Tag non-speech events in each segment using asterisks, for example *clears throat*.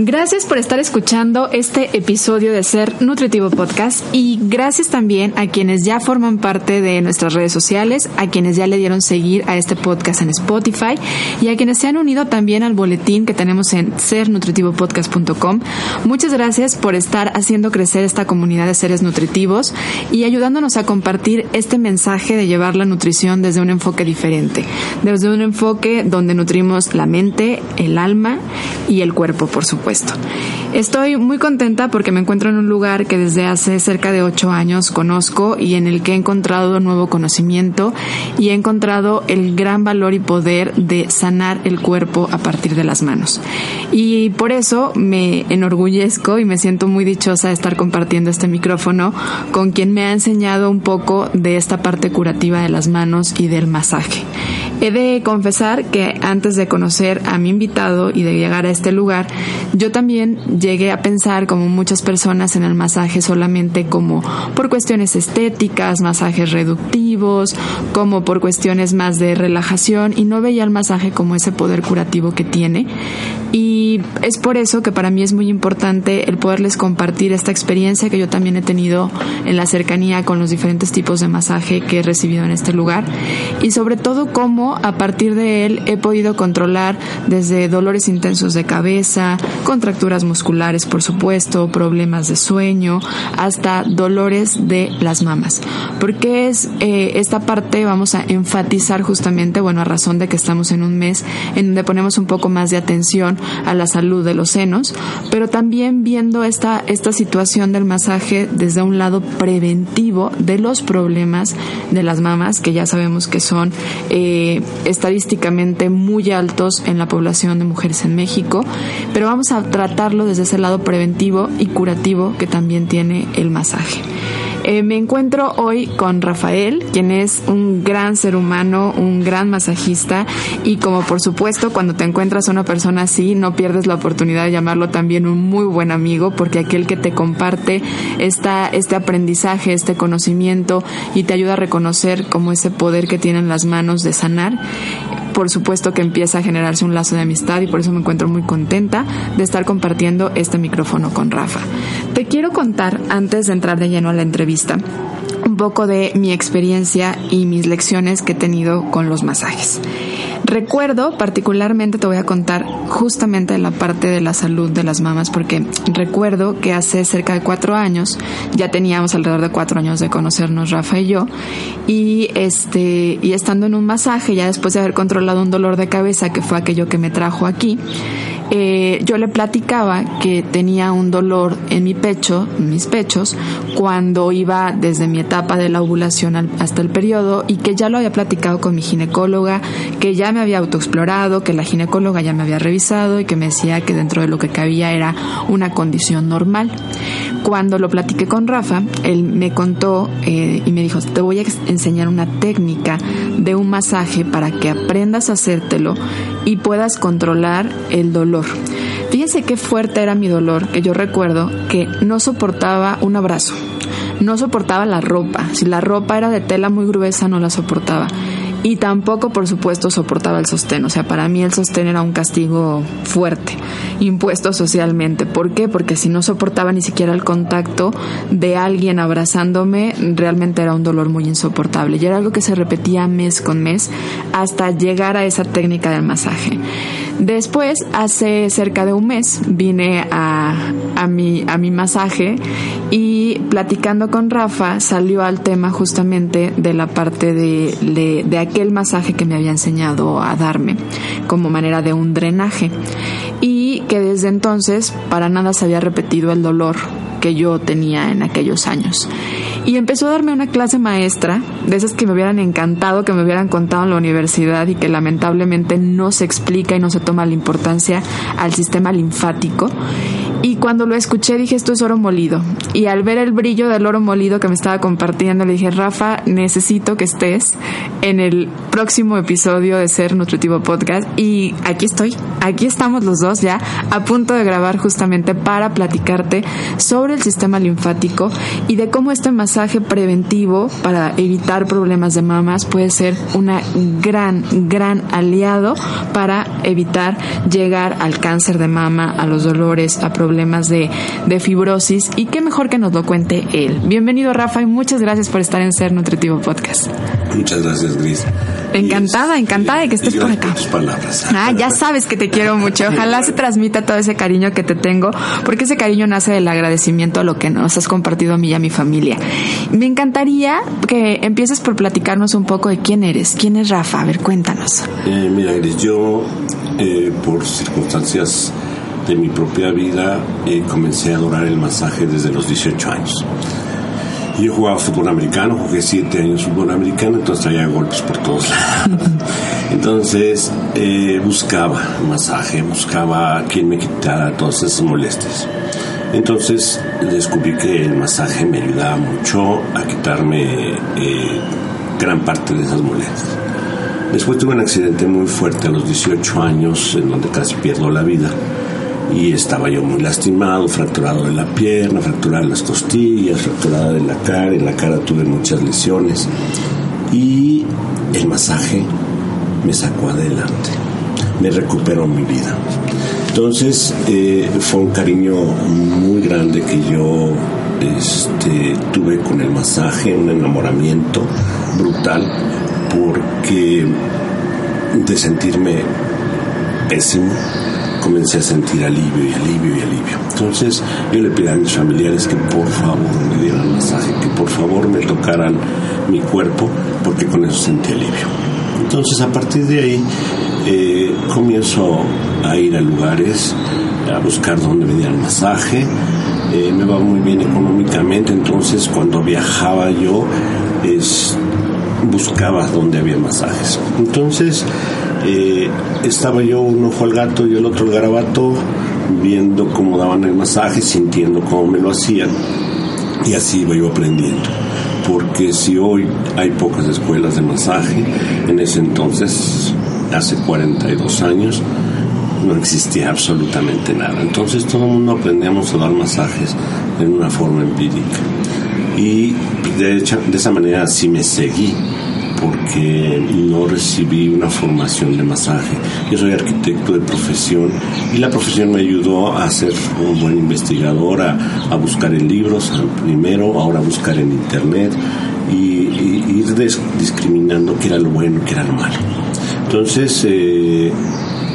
Gracias por estar escuchando este episodio de Ser Nutritivo Podcast y gracias también a quienes ya forman parte de nuestras redes sociales, a quienes ya le dieron seguir a este podcast en Spotify y a quienes se han unido también al boletín que tenemos en sernutritivopodcast.com. Muchas gracias por estar haciendo crecer esta comunidad de seres nutritivos y ayudándonos a compartir este mensaje de llevar la nutrición desde un enfoque diferente, desde un enfoque donde nutrimos la mente, el alma y el cuerpo, por supuesto. Estoy muy contenta porque me encuentro en un lugar que desde hace cerca de ocho años conozco y en el que he encontrado nuevo conocimiento y he encontrado el gran valor y poder de sanar el cuerpo a partir de las manos. Y por eso me enorgullezco y me siento muy dichosa de estar compartiendo este micrófono con quien me ha enseñado un poco de esta parte curativa de las manos y del masaje. He de confesar que antes de conocer a mi invitado y de llegar a este lugar, yo también llegué a pensar, como muchas personas, en el masaje solamente como por cuestiones estéticas, masajes reductivos, como por cuestiones más de relajación y no veía el masaje como ese poder curativo que tiene. Y es por eso que para mí es muy importante el poderles compartir esta experiencia que yo también he tenido en la cercanía con los diferentes tipos de masaje que he recibido en este lugar y sobre todo cómo a partir de él he podido controlar desde dolores intensos de cabeza, contracturas musculares por supuesto, problemas de sueño, hasta dolores de las mamas. Porque es eh, esta parte vamos a enfatizar justamente, bueno, a razón de que estamos en un mes en donde ponemos un poco más de atención a la salud de los senos, pero también viendo esta, esta situación del masaje desde un lado preventivo de los problemas de las mamas, que ya sabemos que son eh, estadísticamente muy altos en la población de mujeres en México, pero vamos a tratarlo desde ese lado preventivo y curativo que también tiene el masaje. Eh, me encuentro hoy con Rafael, quien es un gran ser humano, un gran masajista y como por supuesto cuando te encuentras a una persona así no pierdes la oportunidad de llamarlo también un muy buen amigo porque aquel que te comparte esta, este aprendizaje, este conocimiento y te ayuda a reconocer como ese poder que tienen las manos de sanar por supuesto que empieza a generarse un lazo de amistad y por eso me encuentro muy contenta de estar compartiendo este micrófono con Rafa. Te quiero contar, antes de entrar de lleno a la entrevista, un poco de mi experiencia y mis lecciones que he tenido con los masajes. Recuerdo, particularmente te voy a contar justamente la parte de la salud de las mamás, porque recuerdo que hace cerca de cuatro años, ya teníamos alrededor de cuatro años de conocernos Rafa y yo, y este, y estando en un masaje, ya después de haber controlado un dolor de cabeza, que fue aquello que me trajo aquí, eh, yo le platicaba que tenía un dolor en mi pecho, en mis pechos, cuando iba desde mi etapa de la ovulación hasta el periodo y que ya lo había platicado con mi ginecóloga, que ya me había autoexplorado, que la ginecóloga ya me había revisado y que me decía que dentro de lo que cabía era una condición normal. Cuando lo platiqué con Rafa, él me contó eh, y me dijo, te voy a enseñar una técnica de un masaje para que aprendas a hacértelo y puedas controlar el dolor. Fíjense qué fuerte era mi dolor, que yo recuerdo que no soportaba un abrazo, no soportaba la ropa, si la ropa era de tela muy gruesa no la soportaba y tampoco por supuesto soportaba el sostén, o sea, para mí el sostén era un castigo fuerte, impuesto socialmente. ¿Por qué? Porque si no soportaba ni siquiera el contacto de alguien abrazándome, realmente era un dolor muy insoportable y era algo que se repetía mes con mes hasta llegar a esa técnica del masaje. Después, hace cerca de un mes, vine a, a, mi, a mi masaje y platicando con Rafa salió al tema justamente de la parte de, de, de aquel masaje que me había enseñado a darme como manera de un drenaje y que desde entonces para nada se había repetido el dolor que yo tenía en aquellos años. Y empezó a darme una clase maestra, de esas que me hubieran encantado, que me hubieran contado en la universidad y que lamentablemente no se explica y no se toma la importancia al sistema linfático. Cuando lo escuché dije, esto es oro molido. Y al ver el brillo del oro molido que me estaba compartiendo, le dije, Rafa, necesito que estés en el próximo episodio de Ser Nutritivo Podcast. Y aquí estoy, aquí estamos los dos ya a punto de grabar justamente para platicarte sobre el sistema linfático y de cómo este masaje preventivo para evitar problemas de mamas puede ser una gran, gran aliado para evitar llegar al cáncer de mama, a los dolores, a problemas de, de fibrosis y qué mejor que nos lo cuente él. Bienvenido Rafa y muchas gracias por estar en Ser Nutritivo Podcast. Muchas gracias, Gris. Encantada, encantada de que estés por acá. Ah, ya sabes que te quiero mucho. Ojalá se transmita todo ese cariño que te tengo, porque ese cariño nace del agradecimiento a lo que nos has compartido a mí y a mi familia. Me encantaría que empieces por platicarnos un poco de quién eres. ¿Quién es Rafa? A ver, cuéntanos. Eh, mira, Gris, yo eh, por circunstancias de mi propia vida eh, comencé a adorar el masaje desde los 18 años. Yo jugaba fútbol americano, jugué siete años fútbol americano, entonces traía golpes por todos lados. *laughs* Entonces eh, buscaba masaje, buscaba quien me quitara todas esas molestias. Entonces descubrí que el masaje me ayudaba mucho a quitarme eh, gran parte de esas molestias. Después tuve un accidente muy fuerte a los 18 años en donde casi pierdo la vida y estaba yo muy lastimado, fracturado de la pierna, fracturado de las costillas, fracturada de la cara, en la cara tuve muchas lesiones y el masaje me sacó adelante, me recuperó mi vida. Entonces eh, fue un cariño muy grande que yo este, tuve con el masaje, un enamoramiento brutal, porque de sentirme pésimo, comencé a sentir alivio y alivio y alivio. Entonces yo le pedí a mis familiares que por favor me dieran masaje, que por favor me tocaran mi cuerpo, porque con eso sentí alivio. Entonces a partir de ahí eh, comienzo a ir a lugares, a buscar dónde me dieran masaje. Eh, me va muy bien económicamente, entonces cuando viajaba yo es, buscaba dónde había masajes. Entonces eh, estaba yo un ojo al gato y el otro al garabato, viendo cómo daban el masaje, sintiendo cómo me lo hacían, y así iba yo aprendiendo. Porque si hoy hay pocas escuelas de masaje, en ese entonces, hace 42 años, no existía absolutamente nada. Entonces todo el mundo aprendíamos a dar masajes en una forma empírica. Y de, hecho, de esa manera sí me seguí porque no recibí una formación de masaje. Yo soy arquitecto de profesión y la profesión me ayudó a ser un buen investigador, a, buscar en libros primero, ahora buscar en internet y, ir discriminando qué era lo bueno qué era lo malo. Entonces, eh,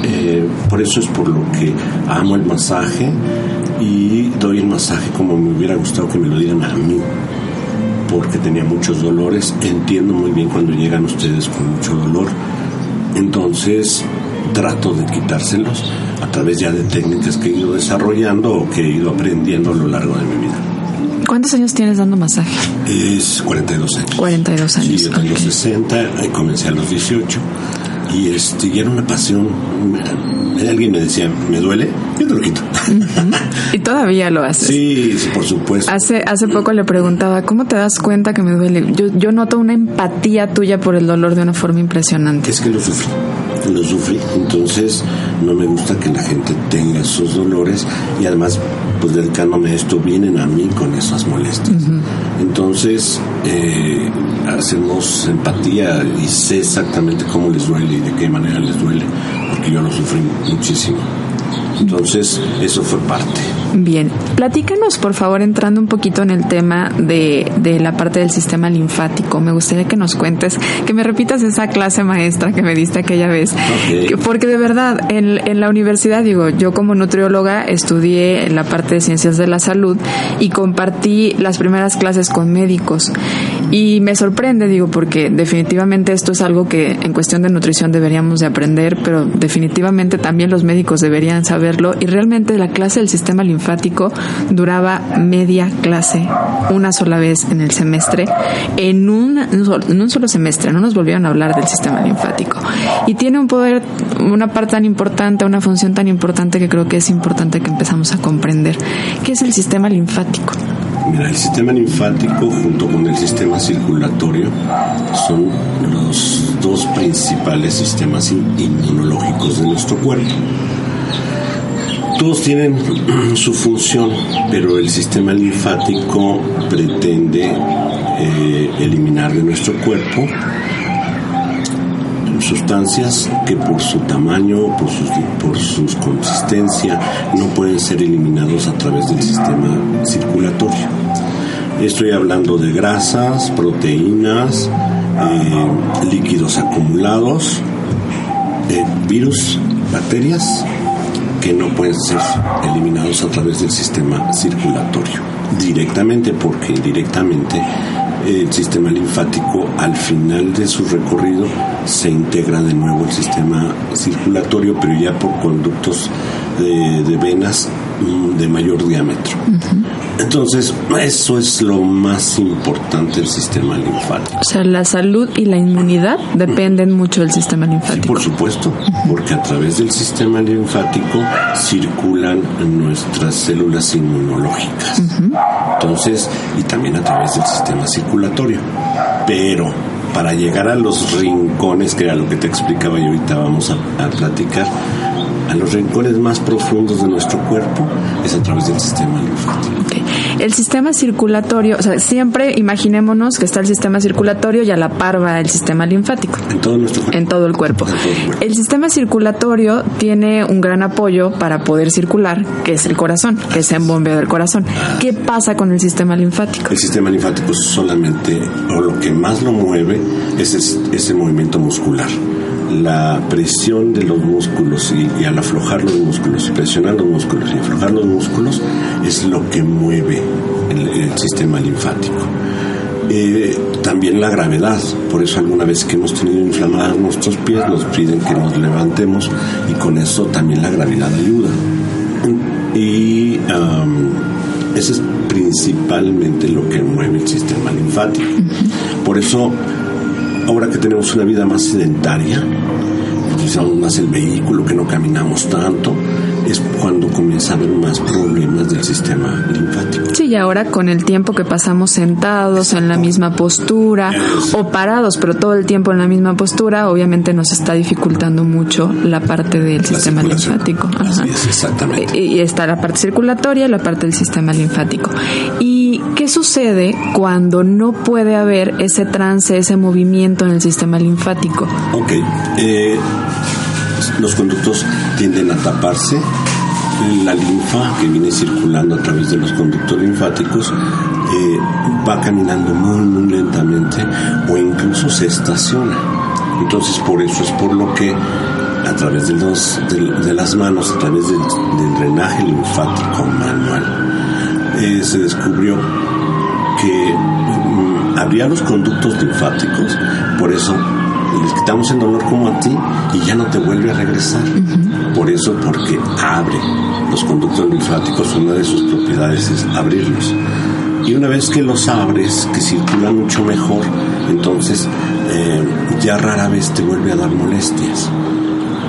eh, por eso es por lo que amo el masaje y doy el masaje como me hubiera gustado que me lo dieran a mí porque tenía muchos dolores. Entiendo muy bien cuando llegan ustedes con mucho dolor. Entonces trato de quitárselos a través ya de técnicas que he ido desarrollando o que he ido aprendiendo a lo largo de mi vida. ¿Cuántos años tienes dando masaje? Es 42 años. 42 años. Sí, yo tengo 60, ahí comencé a los 18 y este y era una pasión alguien me decía me duele yo te lo quito y todavía lo haces. Sí, sí, por supuesto. Hace hace poco le preguntaba cómo te das cuenta que me duele yo yo noto una empatía tuya por el dolor de una forma impresionante. Es que lo lo sufrí entonces no me gusta que la gente tenga esos dolores y además pues dedicándome a esto vienen a mí con esas molestias. Entonces eh, hacemos empatía y sé exactamente cómo les duele y de qué manera les duele, porque yo lo sufrí muchísimo. Entonces, eso fue parte. Bien, platícanos por favor entrando un poquito en el tema de, de, la parte del sistema linfático. Me gustaría que nos cuentes, que me repitas esa clase maestra que me diste aquella vez. Porque de verdad, en, en, la universidad, digo, yo como nutrióloga estudié la parte de ciencias de la salud y compartí las primeras clases con médicos. Y me sorprende, digo, porque definitivamente esto es algo que en cuestión de nutrición deberíamos de aprender, pero definitivamente también los médicos deberían saberlo. Y realmente la clase del sistema linfático duraba media clase, una sola vez en el semestre, en un, en un solo semestre. No nos volvieron a hablar del sistema linfático. Y tiene un poder, una parte tan importante, una función tan importante que creo que es importante que empezamos a comprender. ¿Qué es el sistema linfático? Mira, el sistema linfático junto con el sistema circulatorio son los dos principales sistemas inmunológicos de nuestro cuerpo. Todos tienen *clears throat* su función, pero el sistema linfático pretende eh, eliminar de nuestro cuerpo sustancias que por su tamaño, por, sus, por su consistencia, no pueden ser eliminados a través del sistema circulatorio. Estoy hablando de grasas, proteínas, eh, líquidos acumulados, eh, virus, bacterias que no pueden ser eliminados a través del sistema circulatorio directamente porque indirectamente el sistema linfático al final de su recorrido se integra de nuevo el sistema circulatorio, pero ya por conductos de, venas mm, de mayor diámetro. Entonces, eso es lo más importante del sistema linfático. O sea, la salud y la inmunidad dependen mucho del sistema linfático. por supuesto, porque a través del sistema linfático circulan nuestras células inmunológicas. Entonces, y también a través del sistema circulatorio. Pero para llegar a los rincones, que era lo que te explicaba y ahorita vamos a platicar, a los rincones más profundos de nuestro cuerpo es a través del sistema linfático. El sistema circulatorio, o sea, siempre imaginémonos que está el sistema circulatorio y a la par va el sistema linfático. En todo nuestro cuerpo. En todo el cuerpo. Todo el cuerpo. El sistema circulatorio tiene un gran apoyo para poder circular, que es el corazón, que es el bombeo del corazón. ¿Qué pasa con el sistema linfático? El sistema linfático solamente, o lo que más lo mueve, es ese movimiento muscular la presión de los músculos y, al aflojar los músculos, y presionar los músculos y aflojar los músculos es lo que mueve el, sistema linfático. Eh, también la gravedad, por eso alguna vez que hemos tenido inflamados nuestros pies nos piden que nos levantemos y con eso también la gravedad ayuda. Y eso es principalmente lo que mueve el sistema linfático. Por eso ahora que tenemos una vida más sedentaria, utilizamos más el vehículo, que no caminamos tanto, cuando comienza a haber más problemas del sistema linfático. Sí, y ahora con el tiempo que pasamos sentados en la misma postura o parados, pero todo el tiempo en la misma postura, obviamente nos está dificultando mucho la parte del sistema linfático. Así es, exactamente. Y está la parte circulatoria la parte del sistema linfático. ¿Y qué sucede cuando no puede haber ese trance, ese movimiento en el sistema linfático? Ok. Eh, los conductos tienden a taparse, la linfa que viene circulando a través de los conductos linfáticos eh, va caminando muy, muy lentamente o incluso se estaciona. Entonces por eso es por lo que a través de, los, las manos, a través del, drenaje linfático manual, eh, se descubrió que mm, habría los conductos linfáticos, por eso les quitamos el dolor como a ti y ya no te vuelve a regresar. Por eso, porque abre los conductos linfáticos, una de sus propiedades es abrirlos. Y una vez que los abres, que circulan mucho mejor, entonces eh, ya rara vez te vuelve a dar molestias.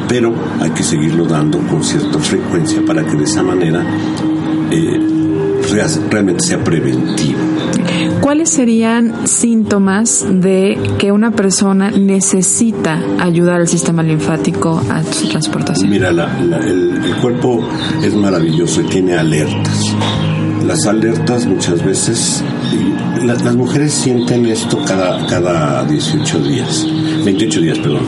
Pero hay que seguirlo dando con cierta frecuencia para que de esa manera eh, realmente sea preventivo. ¿Cuáles serían síntomas de que una persona necesita ayudar al sistema linfático a su transportación? Mira, el, cuerpo es maravilloso y tiene alertas. Las alertas muchas veces, las mujeres sienten esto cada, cada 18 días, 28 días, perdón,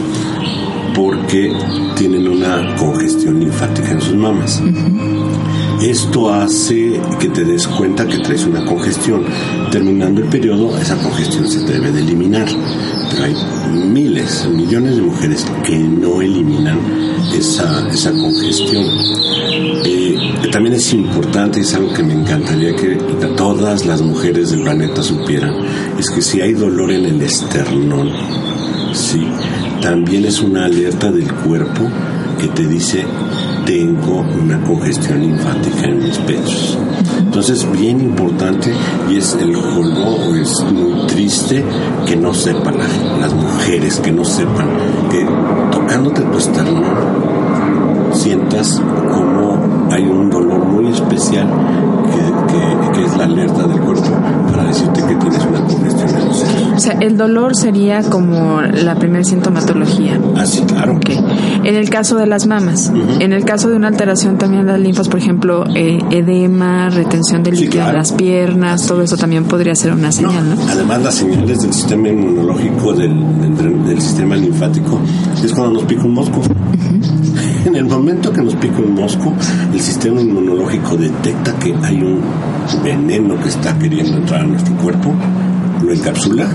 porque tienen una congestión linfática en sus mamas. Esto hace que te des cuenta que traes una congestión. Terminando el periodo, esa congestión se debe de eliminar. Pero hay miles, millones de mujeres que no eliminan esa, esa congestión. Eh, también es importante, es algo que me encantaría que todas las mujeres del planeta supieran, es que si hay dolor en el esternón, sí, también es una alerta del cuerpo que te dice tengo una congestión linfática en mis pechos. Entonces, bien importante y es el colmo, es muy triste que no sepan las mujeres, que no sepan que tocándote tu esternón sientas como hay un dolor muy especial que, es la alerta del cuerpo para decirte que tienes una congestión los O sea, el dolor sería como la primera sintomatología. Ah, sí, claro. Okay. En el caso de las mamas, en el caso de una alteración también de las linfas, por ejemplo, eh, edema, retención de líquido en las piernas, todo eso también podría ser una señal, ¿no? Además, las señales del sistema inmunológico, del, del, sistema linfático, es cuando nos pica un mosco. En el momento que nos pica un mosco, el sistema inmunológico detecta que hay un veneno que está queriendo entrar a nuestro cuerpo, lo encapsula,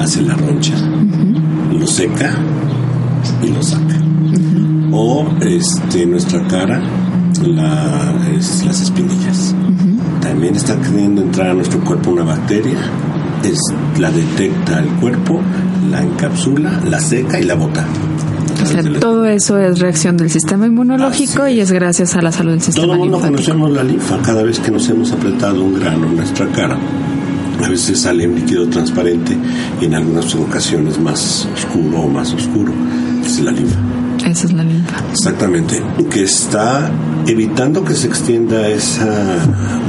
hace la roncha, lo seca y lo saca. O este, nuestra cara, las espinillas. También está queriendo entrar a nuestro cuerpo una bacteria, es, la detecta el cuerpo, la encapsula, la seca y la bota todo eso es reacción del sistema inmunológico y es gracias a la salud del sistema Todo el mundo conocemos la linfa. Cada vez que nos hemos apretado un grano en nuestra cara, a veces sale un líquido transparente y en algunas ocasiones más oscuro o más oscuro. Es la linfa. Esa es la linfa. Exactamente. Que está evitando que se extienda esa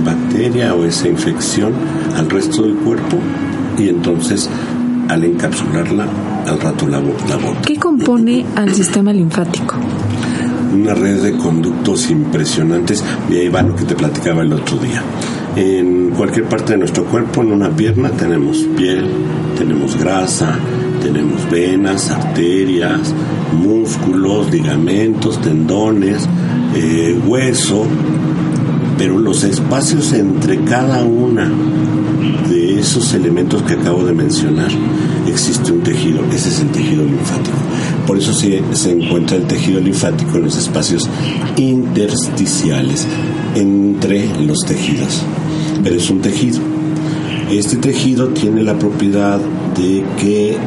bacteria o esa infección al resto del cuerpo y entonces al encapsularla al rato la, la ¿Qué compone al sistema linfático? Una red de conductos impresionantes, y ahí va lo que te platicaba el otro día. En cualquier parte de nuestro cuerpo, en una pierna, tenemos piel, tenemos grasa, tenemos venas, arterias, músculos, ligamentos, tendones, eh, hueso, pero los espacios entre cada una de esos elementos que acabo de mencionar existe un tejido, ese es el tejido linfático. Por eso se, se encuentra el tejido linfático en los espacios intersticiales entre los tejidos. Pero es un tejido. Este tejido tiene la propiedad de que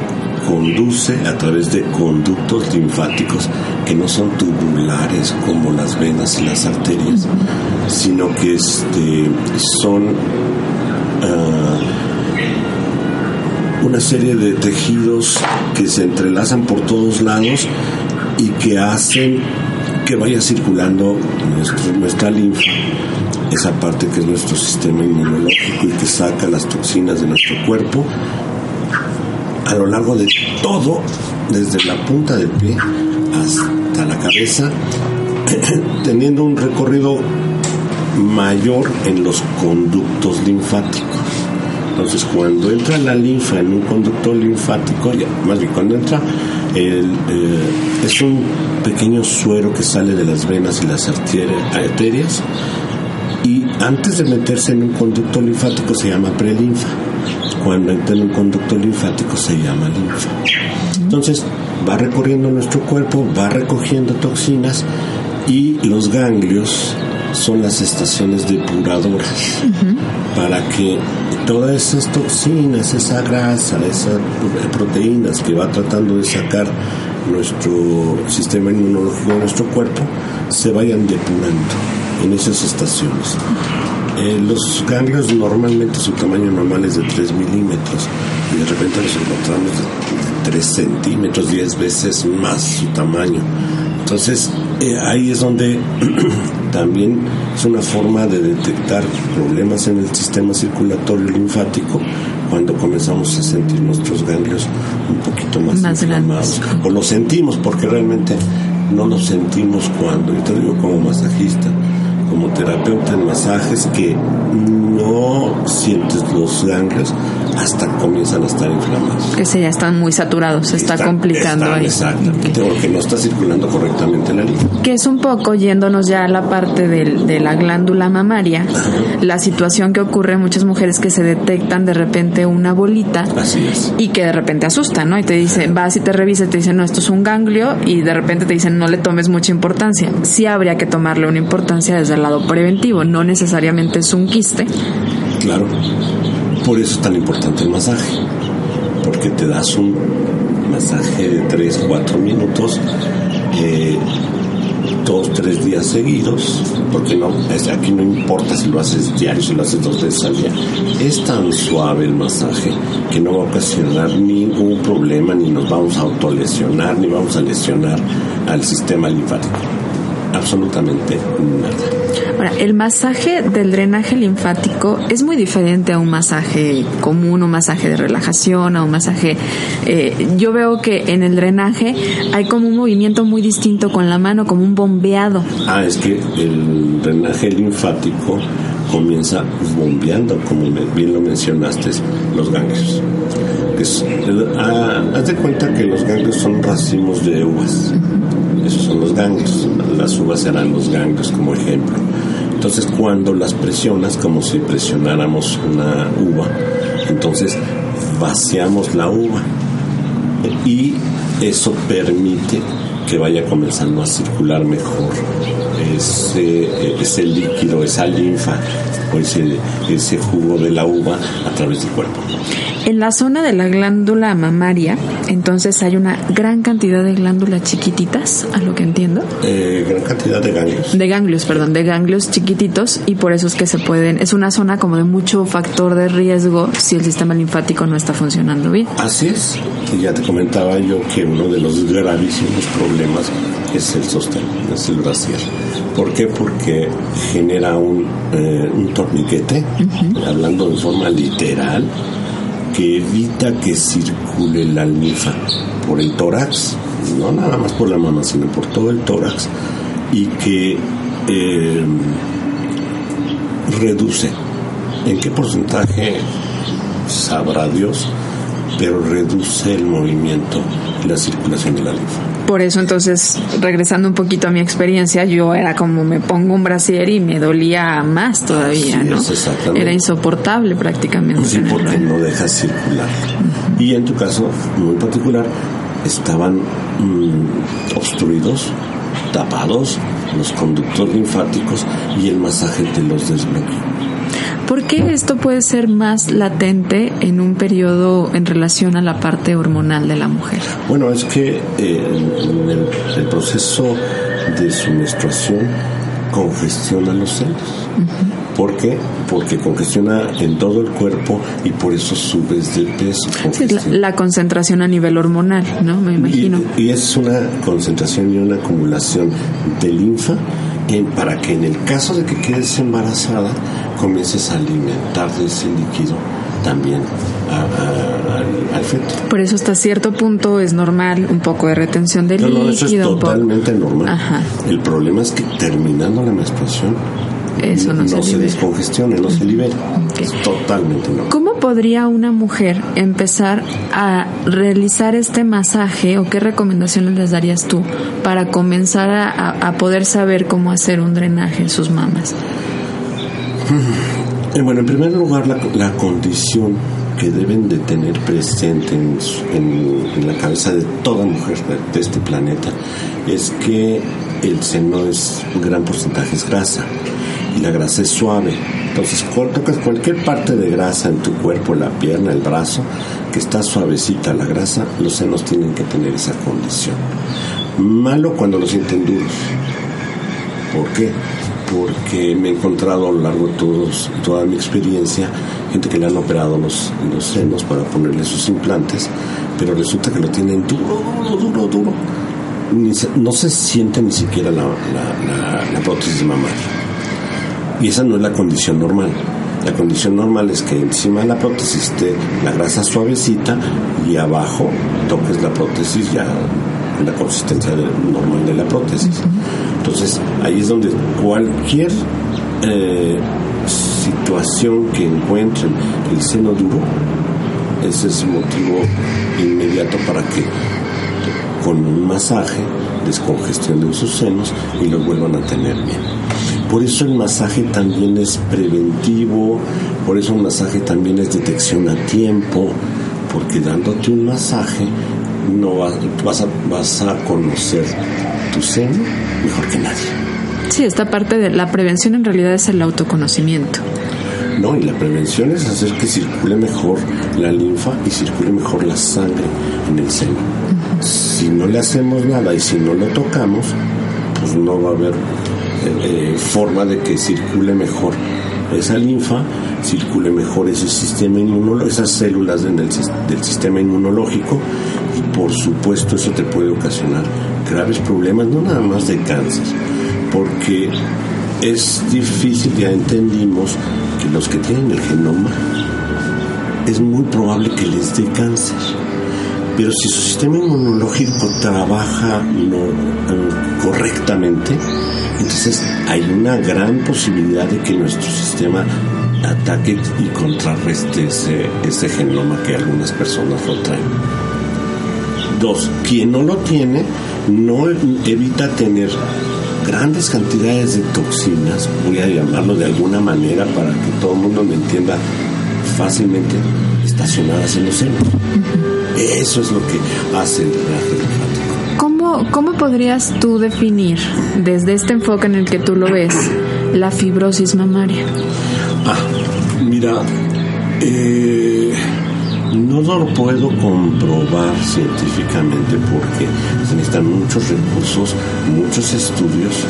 conduce a través de conductos linfáticos que no son tubulares como las venas y las arterias, sino que este, son ah, una serie de tejidos que se entrelazan por todos lados y que hacen que vaya circulando nuestra linfa, esa parte que es nuestro sistema inmunológico y que saca las toxinas de nuestro cuerpo a lo largo de todo, desde la punta del pie hasta la cabeza, *coughs* teniendo un recorrido mayor en los conductos linfáticos. Entonces, cuando entra la linfa en un conducto linfático, más bien cuando entra, el, eh, es un pequeño suero que sale de las venas y las arterias, y antes de meterse en un conducto linfático se llama prelinfa. Cuando entra en un conducto linfático se llama linfa. Entonces, va recorriendo nuestro cuerpo, va recogiendo toxinas y los ganglios son las estaciones depuradoras para que todas esas toxinas, esa grasa, esas proteínas que va tratando de sacar nuestro sistema inmunológico de nuestro cuerpo se vayan depurando en esas estaciones. Eh, los ganglios normalmente su tamaño normal es de 3 milímetros y de repente los encontramos 3 centímetros, 10 veces más su tamaño. Entonces eh, ahí es donde *clears throat* también es una forma de detectar problemas en el sistema circulatorio linfático cuando comenzamos a sentir nuestros ganglios un poquito más, más grandes. O lo sentimos porque realmente no lo sentimos cuando, yo te digo como masajista, como terapeuta en masajes que no sientes los ganglios hasta comienzan a estar inflamados. Que se ya están muy saturados, se está, complicando ahí. Exactamente, porque no está circulando correctamente la linfa. Que es un poco yéndonos ya a la parte del, de la glándula mamaria, la situación que ocurre en muchas mujeres que se detectan de repente una bolita Así es. y que de repente asustan, ¿no? Y te dicen, vas y te revisas, te dicen, no, esto es un ganglio y de repente te dicen, no le tomes mucha importancia. Sí habría que tomarle una importancia desde el lado preventivo, no necesariamente es un quiste. Claro. Por eso es tan importante el masaje. Porque te das un masaje de 3, 4 minutos, eh, dos, tres días seguidos, porque no, es- aquí no importa si lo haces diario, si lo haces dos veces al día. Es tan suave el masaje que no va a ocasionar ningún problema, ni nos vamos a autolesionar, ni vamos a lesionar al sistema linfático. Absolutamente nada. Ahora, el masaje del drenaje linfático es muy diferente a un masaje común, un masaje de relajación, a un masaje... eh, yo veo que en el drenaje hay como un movimiento muy distinto con la mano, como un bombeado. Ah, es que el drenaje linfático comienza bombeando, como bien lo mencionaste, los ganglios. Ah, haz de cuenta que los ganglios son racimos de uvas. Esos son los ganglios. Las uvas serán los ganglios como ejemplo. Entonces, cuando las presionas, como si presionáramos una uva, entonces vaciamos la uva y eso permite que vaya comenzando a circular mejor ese, ese líquido, esa linfa o ese, ese jugo de la uva a través del cuerpo. En la zona de la glándula mamaria, entonces hay una gran cantidad de glándulas chiquititas, a lo que entiendo. Eh, gran cantidad de ganglios. De ganglios, perdón, de ganglios chiquititos y por eso es que se pueden, es una zona como de mucho factor de riesgo si el sistema linfático no está funcionando bien. Así es. Y ya te comentaba yo que uno de los gravísimos problemas es el sostén, es el brasier. ¿Por qué? Porque genera un, eh, un torniquete, hablando de forma literal, que evita que circule la linfa por el tórax, no nada más por la mama, sino por todo el tórax, y que eh, reduce. ¿En qué porcentaje? Sabrá Dios, pero reduce el movimiento y la circulación de la linfa. Por eso entonces, regresando un poquito a mi experiencia, yo era como me pongo un brasier y me dolía más todavía, Así ¿no? es. Era insoportable prácticamente. Sí, porque no deja circular. Y en tu caso, muy particular, estaban mm, obstruidos, tapados los conductos linfáticos y el masaje te los desbloqueó. ¿Por qué esto puede ser más latente en un periodo en relación a la parte hormonal de la mujer? Bueno, es que eh, en el, el proceso de su menstruación congestiona los senos. ¿Por qué? Porque congestiona en todo el cuerpo y por eso subes de peso. Sí, la, la concentración a nivel hormonal, ¿no? Me imagino. Y, y es una concentración y una acumulación de linfa en- para que en el caso de que quedes embarazada comiences a alimentar de ese líquido también a- a- al, al feto. Por eso hasta cierto punto es normal un poco de retención de No, no, eso es líquido. totalmente normal. Ajá. El problema es que terminando la menstruación Eso no se libera. descongestione, no se libera. Es totalmente normal. ¿Cómo podría una mujer empezar a realizar este masaje o qué recomendaciones les darías tú para comenzar a, a- a poder saber cómo hacer un drenaje en sus mamas? Eh, bueno, en primer lugar, la, la condición que deben de tener presente en, en- en la cabeza de toda mujer de, este planeta es que el seno es un gran porcentaje es grasa la grasa es suave. Entonces, tocas cualquier parte de grasa en tu cuerpo, la pierna, el brazo, que está suavecita la grasa, los senos tienen que tener esa condición. Malo cuando los sienten duros. ¿Por qué? Porque me he encontrado a lo largo de todos, toda mi experiencia gente que le han operado los, senos para ponerle sus implantes, pero resulta que lo tienen duro, duro, duro, duro. No se siente ni siquiera la, la, la- la prótesis mamaria. Y esa no es la condición normal. La condición normal es que encima de la prótesis esté la grasa suavecita y abajo toques la prótesis ya la consistencia normal de la prótesis. Entonces ahí es donde cualquier eh, situación que encuentren el seno duro ese es motivo inmediato para que con un masaje descongestionen sus senos y los vuelvan a tener bien. Por eso el masaje también es preventivo, por eso el masaje también es detección a tiempo, porque dándote un masaje no vas, a, vas a conocer tu seno mejor que nadie. Sí, esta parte de la prevención en realidad es el autoconocimiento. No, y la prevención es hacer que circule mejor la linfa y circule mejor la sangre en el seno. Si no le hacemos nada y si no lo tocamos, pues no va a haber eh, eh, forma de que circule mejor esa linfa, circule mejor ese sistema inmunológico, esas células del, del sistema inmunológico y por supuesto eso te puede ocasionar graves problemas, no nada más de cáncer, porque es difícil, ya entendimos que los que tienen el genoma es muy probable que les dé cáncer. Pero si su sistema inmunológico trabaja correctamente, entonces hay una gran posibilidad de que nuestro sistema ataque y contrarreste ese, ese genoma que algunas personas lo traen. Dos, quien no lo tiene no evita tener grandes cantidades de toxinas, voy a llamarlo de alguna manera para que todo el mundo me entienda fácilmente, estacionadas en los senos. Eso es lo que hace el drenaje linfático. ¿Cómo, ¿Cómo podrías tú definir, desde este enfoque en el que tú lo ves, la fibrosis mamaria? Ah, mira, eh, no lo puedo comprobar científicamente porque se necesitan muchos recursos, muchos estudios,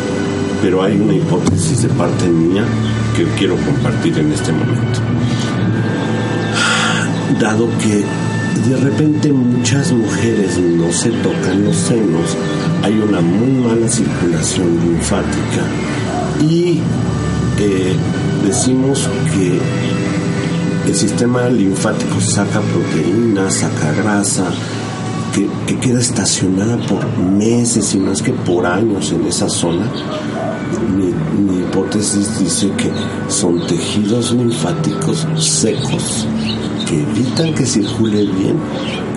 pero hay una hipótesis de parte mía que quiero compartir en este momento. Dado que de repente muchas mujeres no se tocan los senos, hay una muy mala circulación linfática y eh, decimos que el sistema linfático saca proteínas, saca grasa, que, queda estacionada por meses y no es que por años en esa zona. Mi, hipótesis dice que son tejidos linfáticos secos que evitan que circule bien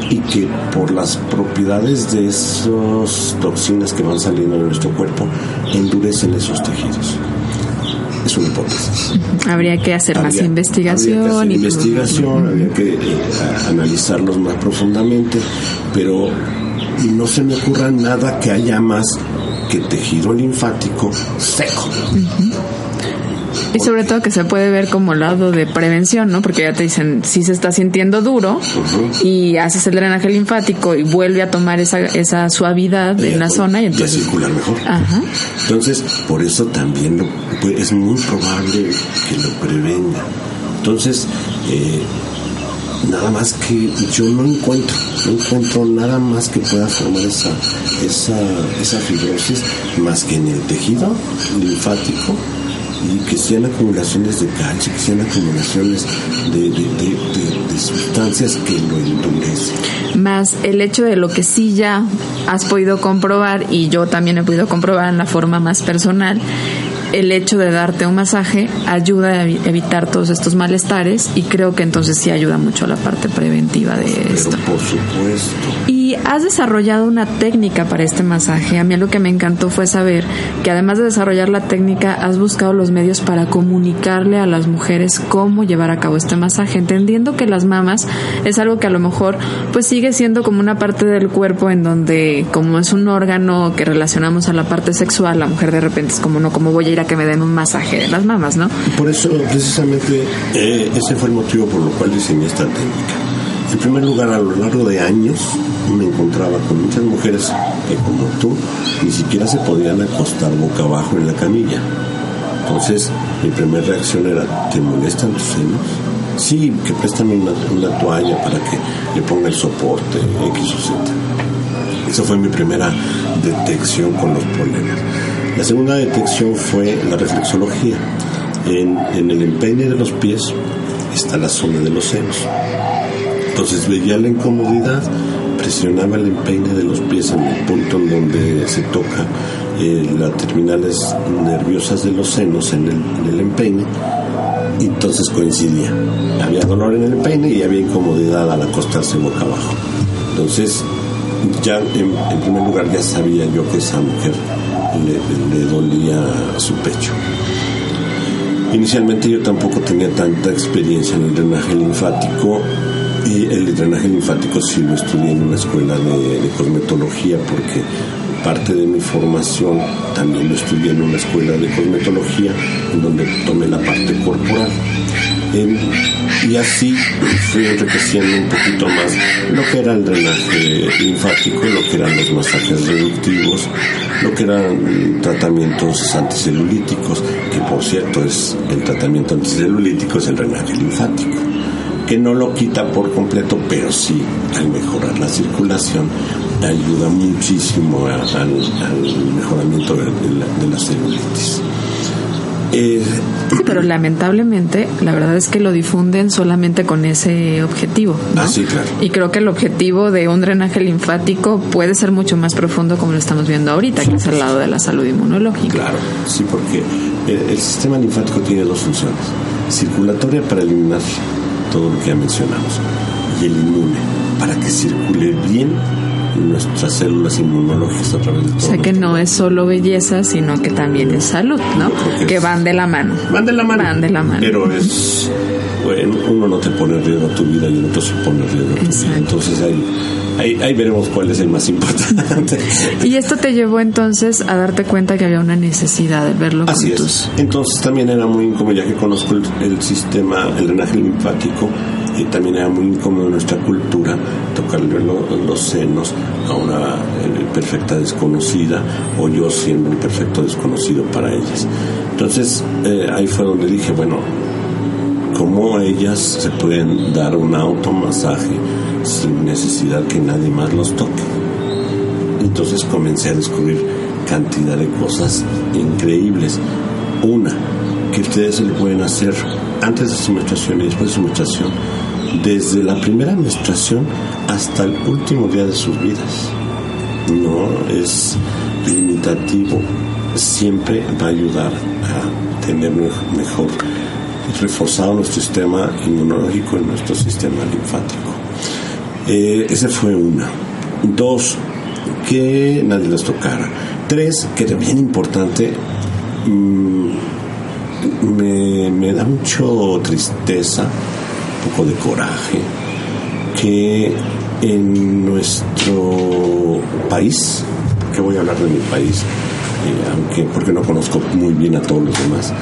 y que por las propiedades de esas toxinas que van saliendo de nuestro cuerpo endurecen esos tejidos es una hipótesis. Habría que hacer más investigación. Habría que investigación, habría que eh, analizarlos más profundamente, pero no se me ocurra nada que haya más que tejido linfático seco. Y sobre todo que se puede ver como lado de prevención, ¿no? Porque ya te dicen, si se está sintiendo duro y haces el drenaje linfático y vuelve a tomar esa, esa suavidad en la zona y entonces... circular mejor. Entonces, por eso también pues, es muy probable que lo prevenga. Entonces, eh, nada más que yo no encuentro, no encuentro nada más que pueda formar esa, esa, esa fibrosis más que en el tejido linfático y que sean acumulaciones de calcio, que sean acumulaciones de, sustancias que lo endurecen. Más el hecho de lo que sí ya has podido comprobar y yo también he podido comprobar en la forma más personal, el hecho de darte un masaje ayuda a evitar todos estos malestares y creo que entonces sí ayuda mucho a la parte preventiva de esto. Por supuesto. Y has desarrollado una técnica para este masaje. A mí lo que me encantó fue saber que además de desarrollar la técnica, has buscado los medios para comunicarle a las mujeres cómo llevar a cabo este masaje, entendiendo que las mamas es algo que a lo mejor pues sigue siendo como una parte del cuerpo en donde como es un órgano que relacionamos a la parte sexual, la mujer de repente es como no, como voy a ir a que me den un masaje de las mamas, ¿no? Por eso precisamente eh, ese fue el motivo por lo cual diseñé esta técnica. En primer lugar, a lo largo de años me encontraba con muchas mujeres que como tú ni siquiera se podían acostar boca abajo en la camilla. Entonces, mi primera reacción era, ¿te molestan tus senos? Sí, que préstame una, toalla para que le ponga el soporte X o Z. Esa fue mi primera detección con los problemas. La segunda detección fue la reflexología. En el empeine de los pies está la zona de los senos. Entonces veía la incomodidad, presionaba el empeine de los pies en el punto en donde se toca eh, las terminales nerviosas de los senos en el, empeine y entonces coincidía. Había dolor en el peine y había incomodidad al acostarse boca abajo. Entonces, ya en, primer lugar ya sabía yo que esa mujer le, le dolía su pecho. Inicialmente yo tampoco tenía tanta experiencia en el drenaje linfático y el drenaje linfático sí lo estudié en una escuela de, cosmetología porque parte de mi formación también lo estudié en una escuela de cosmetología en donde tomé la parte corporal. y así fui enriqueciendo un poquito más lo que era el drenaje linfático, lo que eran los masajes reductivos, lo que eran tratamientos anticelulíticos, que por cierto es el tratamiento anticelulítico es el drenaje linfático que no lo quita por completo, pero sí al mejorar la circulación ayuda muchísimo al, mejoramiento de, la, celulitis. Eh, sí, pero lamentablemente la verdad es que lo difunden solamente con ese objetivo. Ah, sí, claro. Y creo que el objetivo de un drenaje linfático puede ser mucho más profundo como lo estamos viendo ahorita, que es al lado de la salud inmunológica. Claro, sí, porque el, el sistema linfático tiene dos funciones. Circulatoria para eliminar todo lo que ya mencionamos. Y el inmune, para que circule bien nuestras células inmunológicas a través de todo. O sea que no es solo belleza, sino que también es salud, ¿no? que van de la mano. Van de la mano. Van de la mano. Pero es, bueno, uno no te pone en riesgo tu vida y el otro se pone en riesgo tu vida. Entonces ahí, ahí, ahí, veremos cuál es el más importante. y esto te llevó entonces a darte cuenta que había una necesidad de verlo Así es. Entonces también era muy incómodo, ya que conozco el, el sistema, el drenaje linfático, y también era muy incómodo en nuestra cultura tocarle los senos a una eh, perfecta desconocida o yo siendo un perfecto desconocido para ellas. Entonces eh, ahí fue donde dije, bueno, ¿cómo ellas se pueden dar un automasaje sin necesidad que nadie más los toque? Entonces comencé a descubrir cantidad de cosas increíbles. Una, que ustedes le pueden hacer antes de su menstruación y después de su menstruación desde la primera menstruación hasta el último día de sus vidas. No es limitativo, siempre va a ayudar a tener mejor reforzado nuestro sistema inmunológico y nuestro sistema linfático. Eh, ese fue una. Dos, que nadie les tocara. Tres, que bien importante, mm, me, me da mucho tristeza poco de coraje que en nuestro país, que voy a hablar de mi país, eh, aunque porque no conozco muy bien a todos los demás,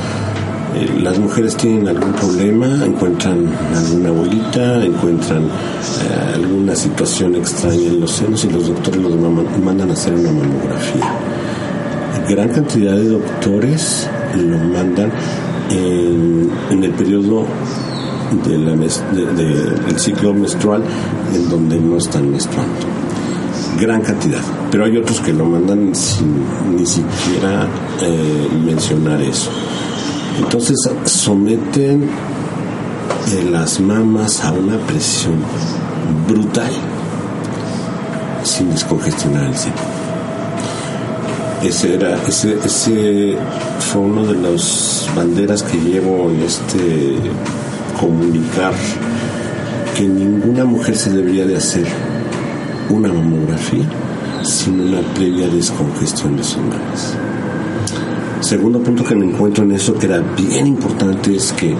las mujeres tienen algún problema, encuentran alguna bolita, encuentran eh, alguna situación extraña en los senos y los doctores los mandan a hacer una mamografía. Gran cantidad de doctores lo mandan en, en el periodo del ciclo menstrual en donde no están menstruando. Gran cantidad. Pero hay otros que lo mandan sin ni siquiera eh, mencionar eso. Entonces someten las mamas a una presión brutal sin descongestionar el seno. Ese, era, ese, ese fue uno de las banderas que llevo en este comunicar que ninguna mujer se debería de hacer una mamografía sin una previa descongestión de sus mamas. Segundo punto que me encuentro en eso que era bien importante es que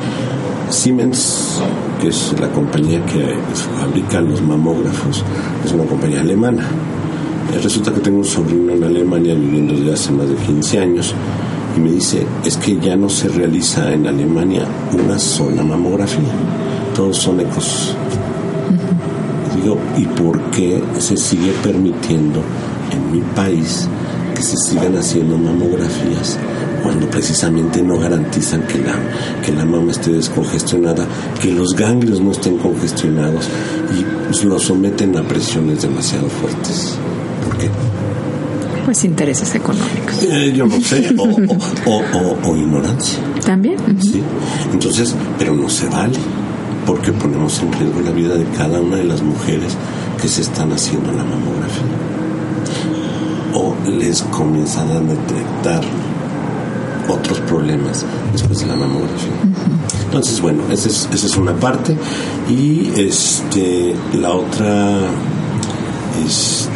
Siemens, que es la compañía que fabrica los mamógrafos, es una compañía alemana. Resulta que tengo un sobrino en Alemania viviendo desde hace más de 15 años y me dice, es que ya no se realiza en Alemania una sola mamografía, todos son ecos. Digo, ¿y por qué se sigue permitiendo en mi país se sigan haciendo mamografías cuando precisamente no garantizan que la, que la mama esté descongestionada, que los ganglios no estén congestionados y lo someten a presiones demasiado fuertes? ¿Por qué? Pues intereses económicos. Eh, yo no sé, o, ignorancia. También. Sí. Entonces, pero no se vale, porque ponemos en riesgo la vida de cada una de las mujeres que se están haciendo la mamografía. O les comienzan a detectar otros problemas después de la mamografía. Entonces, bueno, esa es, esa es una parte. Y este la otra es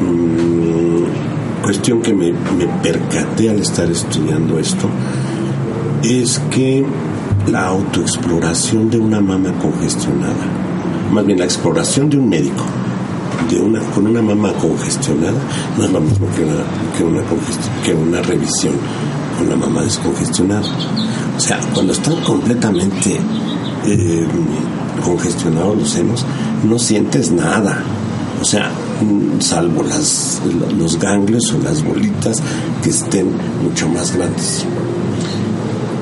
mm, cuestión que me, me percaté al estar estudiando esto, es que la autoexploración de una mama congestionada, más bien la exploración de un médico de una, con una mama congestionada no es lo mismo que una, que una, que una revisión con la mama descongestionada. O sea, cuando están completamente eh, congestionados los senos, no sientes nada. O sea, mm, salvo las, los ganglios o las bolitas que estén mucho más grandes.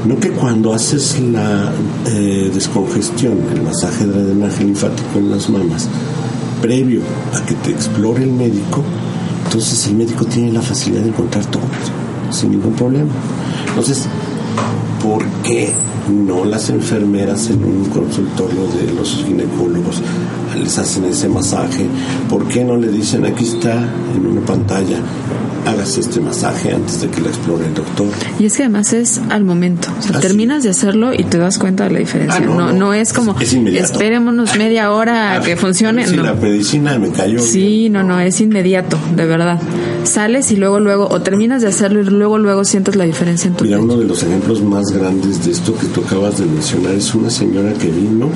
No que cuando haces la eh, descongestión, el masaje de drenaje linfático en las mamas, previo a que te explore el médico, entonces el médico tiene la facilidad de encontrar todo sin ningún problema. Entonces, ¿por qué no las enfermeras en un consultorio de los ginecólogos les hacen ese masaje? ¿Por qué no le dicen aquí está en una pantalla hagas este masaje antes de que lo explore el doctor. Y es que además es al momento. O sea, ah, terminas de hacerlo y te das cuenta de la diferencia. Ah, no, no, es como es esperémonos media hora a ah, que funcione. Si la medicina me cayó. Sí, no, no, es inmediato, de verdad. Sales y luego, luego, o terminas de hacerlo y luego, luego sientes la diferencia en tu Mira, uno de los ejemplos más grandes de esto que tú acabas de mencionar es una señora que vino,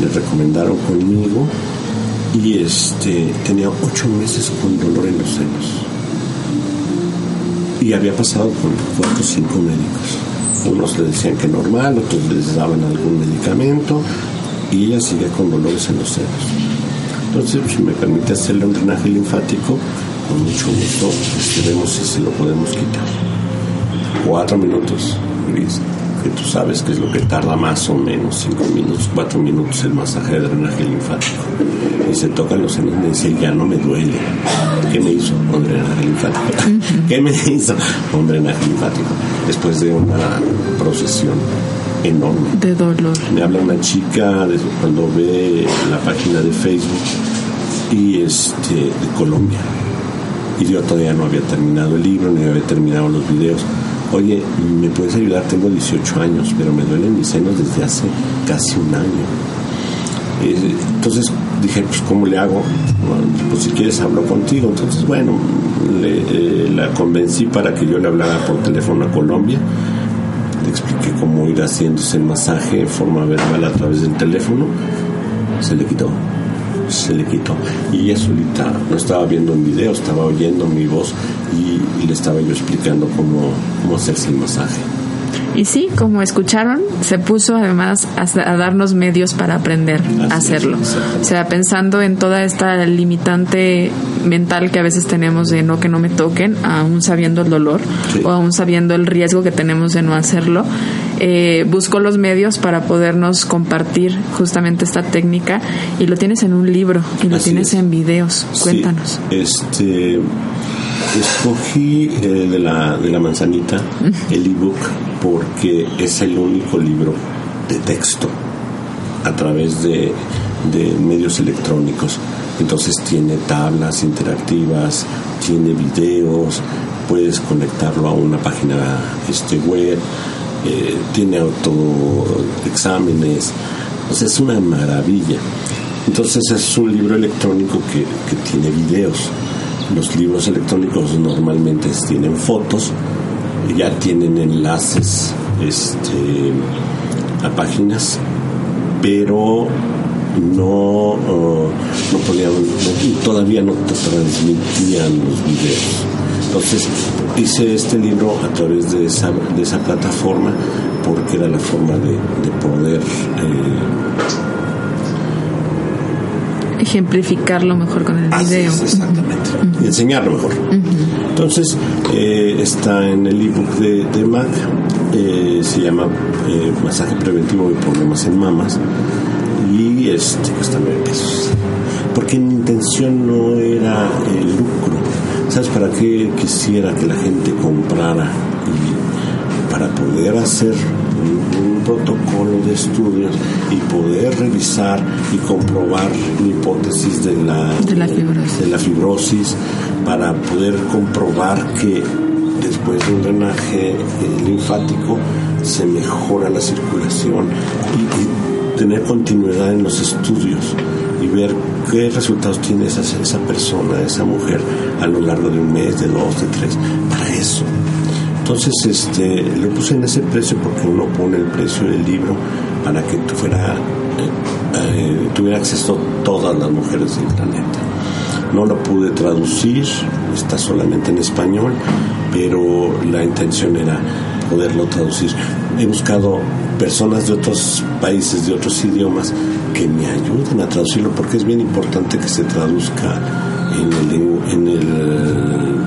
le recomendaron conmigo y este tenía ocho meses con dolor en los senos y había pasado con cuatro o cinco médicos. Unos le decían que normal, otros les daban algún medicamento y ella sigue con dolores en los senos. Entonces, si me permite hacerle un drenaje linfático, con mucho gusto, este, vemos si se lo podemos quitar. Cuatro minutos, Gris que tú sabes que es lo que tarda más o menos, cinco minutos, cuatro minutos el masaje de drenaje linfático. Y se tocan los senos y me dice, ya no me duele. ¿Qué me hizo? Un drenaje linfático. ¿Qué me hizo? Un drenaje linfático. Después de una procesión enorme. De dolor. Me habla una chica cuando ve la página de Facebook y este de Colombia. Y yo todavía no había terminado el libro, ni había terminado los videos oye, ¿me puedes ayudar? Tengo 18 años, pero me duelen mis senos desde hace casi un año. Eh, entonces dije, pues ¿cómo le hago? pues si quieres hablo contigo. Entonces, bueno, eh, la convencí para que yo le hablara por teléfono a Colombia. Le expliqué cómo ir haciéndose el masaje en forma verbal a través del teléfono. Se le quitó se le quitó. Y ella solita no estaba viendo un video, estaba oyendo mi voz y, le estaba yo explicando cómo, cómo hacerse el masaje. Y sí, como escucharon, se puso además a, darnos medios para aprender a hacerlo. o sea, pensando en toda esta limitante mental que a veces tenemos de no que no me toquen, aún sabiendo el dolor o aún sabiendo el riesgo que tenemos de no hacerlo, eh, buscó los medios para podernos compartir justamente esta técnica y lo tienes en un libro y lo tienes en videos. Cuéntanos. este escogí eh, de, la, de la manzanita el ebook porque es el único libro de texto a través de, medios electrónicos. Entonces tiene tablas interactivas, tiene videos, puedes conectarlo a una página este, web, eh, tiene autoexámenes, o sea, es una maravilla. Entonces es un libro electrónico que, que tiene videos. Los libros electrónicos normalmente tienen fotos ya tienen enlaces este, a páginas, pero no, uh, no podían, todavía no te transmitían los videos. Entonces hice este libro a través de esa, de esa plataforma porque era la forma de, poder eh, ejemplificarlo mejor con el video. exactamente. Y enseñarlo mejor. Entonces, eh, está en el ebook de, de Mac, eh, se llama eh, Masaje Preventivo de Problemas en Mamas, y este cuesta nueve pesos. Porque mi intención no era el lucro. ¿Sabes para qué quisiera que la gente comprara? Y para poder hacer un, protocolo de estudios y poder revisar y comprobar la hipótesis de la, de la, fibrosis. de la fibrosis para poder comprobar que después de un drenaje eh, linfático se mejora la circulación y, tener continuidad en los estudios ver qué resultados tiene esa, esa persona, esa mujer a lo largo de un mes, de dos, de tres, para eso. Entonces este, le puse en ese precio porque uno pone el precio del libro para que fuera, eh, eh, tuviera acceso a todas las mujeres del planeta. No lo pude traducir, está solamente en español, pero la intención era poderlo traducir. He buscado personas de otros países, de otros idiomas, que me ayuden a traducirlo, porque es bien importante que se traduzca en el, en el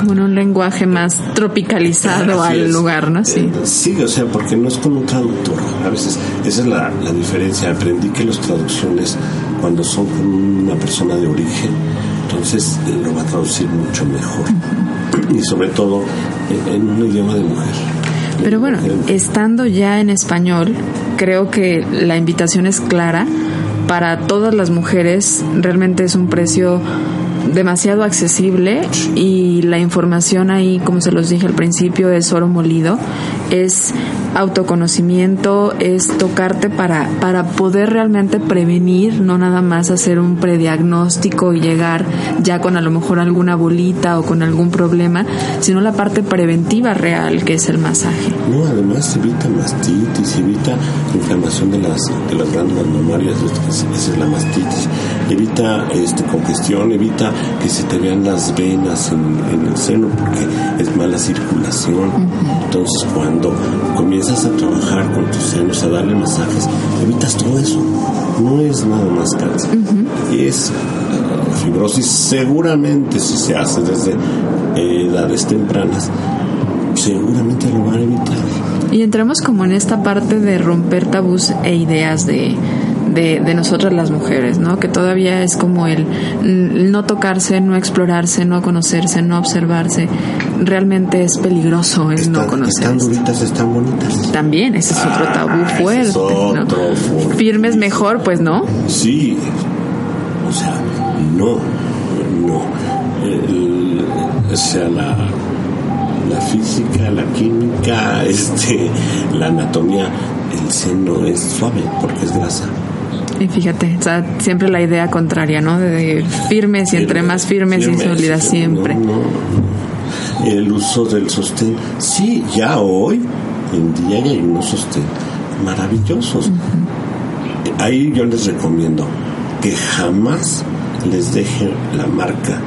como en un lenguaje más tropicalizado al lugar, ¿no? Sí. Eh, sí, o sea, porque no es como un traductor. A veces esa es la, la diferencia. Aprendí que las traducciones, cuando son con una persona de origen, entonces eh, lo va a traducir mucho mejor. Y sobre todo en un idioma de mujer. Pero bueno, estando ya en español, creo que la invitación es clara. Para todas las mujeres realmente es un precio demasiado accesible y la información ahí, como se los dije al principio, es oro molido, es autoconocimiento, es tocarte para, para poder realmente prevenir, no nada más hacer un prediagnóstico y llegar ya con a lo mejor alguna bolita o con algún problema, sino la parte preventiva real que es el masaje. No, además evita mastitis, evita inflamación de las, de las glándulas mamarias, esa es la mastitis, evita este, congestión, evita que se te vean las venas en, el seno porque es mala circulación. Entonces cuando comienzas a trabajar con tus senos, a darle masajes, evitas todo eso. No es nada más cáncer. Es uh, fibrosis seguramente si se hace desde edades tempranas, seguramente lo van a evitar. Y entramos como en esta parte de romper tabús e ideas de de, nosotras las mujeres, ¿no? Que todavía es como el no tocarse, no explorarse, no conocerse, no observarse. Realmente es peligroso el no conocerse. Están duritas, están bonitas. También, ese es otro tabú ah, fuerte. ¿no? Firmes mejor, pues no. Sí. O sea, no, no. o sea, la, la física, la química, *laughs* este, la anatomía, el seno es suave porque es grasa. Y fíjate, o sea, siempre la idea contraria, ¿no? De, firmes y entre más firmes y sólidas siempre. El uso del sostén, sí, ya hoy en día hay unos sostén maravillosos. Ahí yo les recomiendo que jamás les dejen la marca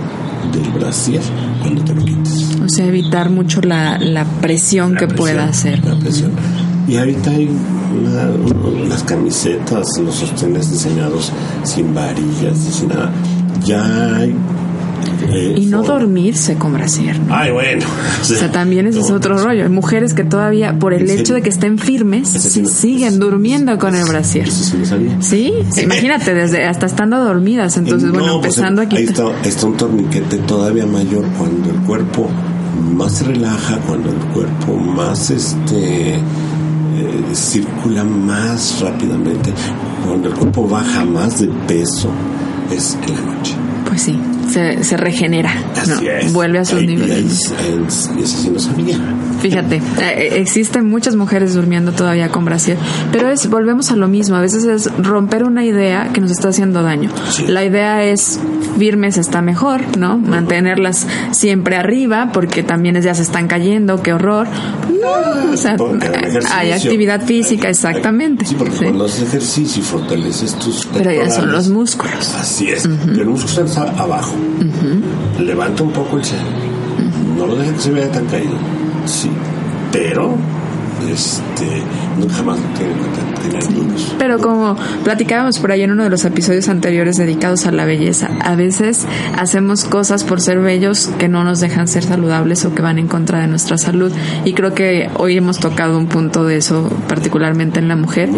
del brasier cuando te lo quites. O sea, evitar mucho la, la presión que pueda hacer. La presión. Y ahorita hay las camisetas, los sostenes diseñados sin varillas, sin nada. Ya hay eh, y no dormirse con brasier. Ay, bueno. O sea, también ese es otro rollo. Hay mujeres que todavía, por el hecho de que estén firmes, siguen durmiendo con el brasier. sí, imagínate, desde hasta estando dormidas. Entonces, bueno, pues, empezando aquí. Ahí está, está un torniquete todavía mayor cuando el cuerpo más se relaja, cuando el cuerpo más este eh, circula más rápidamente, cuando el cuerpo baja más de peso, es en la noche. Pues sí, se, se regenera, vuelve a sus niveles. Sí no sabía. Fíjate, eh, eh, existen muchas mujeres durmiendo todavía con brasier, pero es volvemos a lo mismo, a veces es romper una idea que nos está haciendo daño. La idea es firmes está mejor, ¿no? Mantenerlas siempre arriba porque también ya se están cayendo, qué horror. No, o sea, hay actividad física, exactamente. Sí, porque cuando haces ejercicio y fortaleces tus Pero ya son los músculos. Así es, el músculo está abajo. Levanta un poco el seno. No lo deja que se vea tan caído Sí, pero este, tiene Pero como platicábamos por ahí en uno de los episodios anteriores dedicados a la belleza, a veces hacemos cosas por ser bellos que no nos dejan ser saludables o que van en contra de nuestra salud. Y creo que hoy hemos tocado un punto de eso, particularmente en la mujer.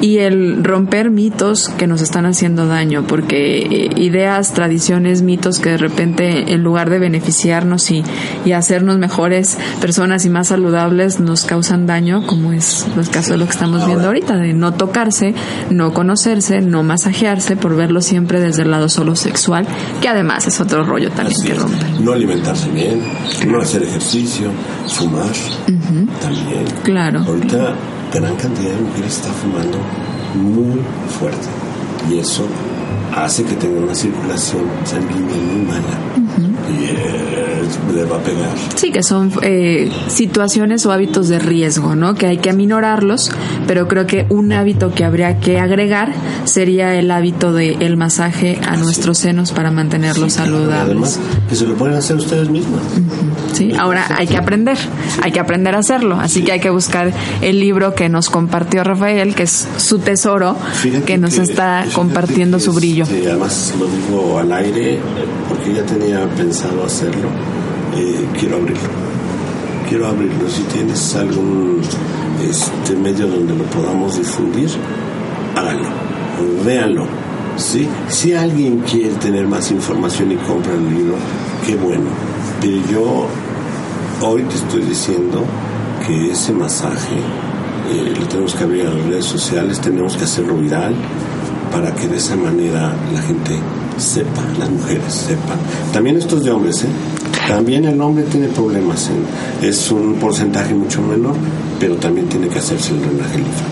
Y el romper mitos que nos están haciendo daño, porque eh, ideas, tradiciones, mitos que de repente en lugar de beneficiarnos y, y hacernos mejores personas y más saludables, nos causan daño daño, como es los casos de lo que estamos viendo ahorita, de no tocarse, no conocerse, no masajearse, por verlo siempre desde el lado solo sexual, que además es otro rollo también que rompe. No alimentarse bien, no hacer ejercicio, fumar también. Claro. Ahorita gran cantidad de mujeres está fumando muy fuerte y eso hace que tenga una circulación sanguínea muy mala. Y eh, le va a pegar. Sí, que son eh, situaciones o hábitos de riesgo, ¿no? Que hay que aminorarlos, pero creo que un hábito que habría que agregar sería el hábito del el masaje a nuestros senos para mantenerlos Sí, saludables. Además, que se lo pueden hacer ustedes mismas. Sí, ahora hay que aprender, hay que aprender a hacerlo, así que hay que buscar el libro que nos compartió Rafael, que es su tesoro, Fíjate que nos está compartiendo su brillo. este, además lo digo al aire porque ya tenía pensado hacerlo. Eh, quiero abrirlo. Quiero abrirlo. Si tienes algún este medio donde lo podamos difundir, háganlo. Véanlo. ¿sí? Si alguien quiere tener más información y compra el libro, qué bueno. Pero yo hoy te estoy diciendo que ese masaje eh, lo tenemos que abrir a las redes sociales, tenemos que hacerlo viral para que de esa manera la gente sepa, las mujeres sepan. También esto es de hombres, ¿eh? También el hombre tiene problemas, en- es un porcentaje mucho menor, pero también tiene que hacerse el drenaje linfático.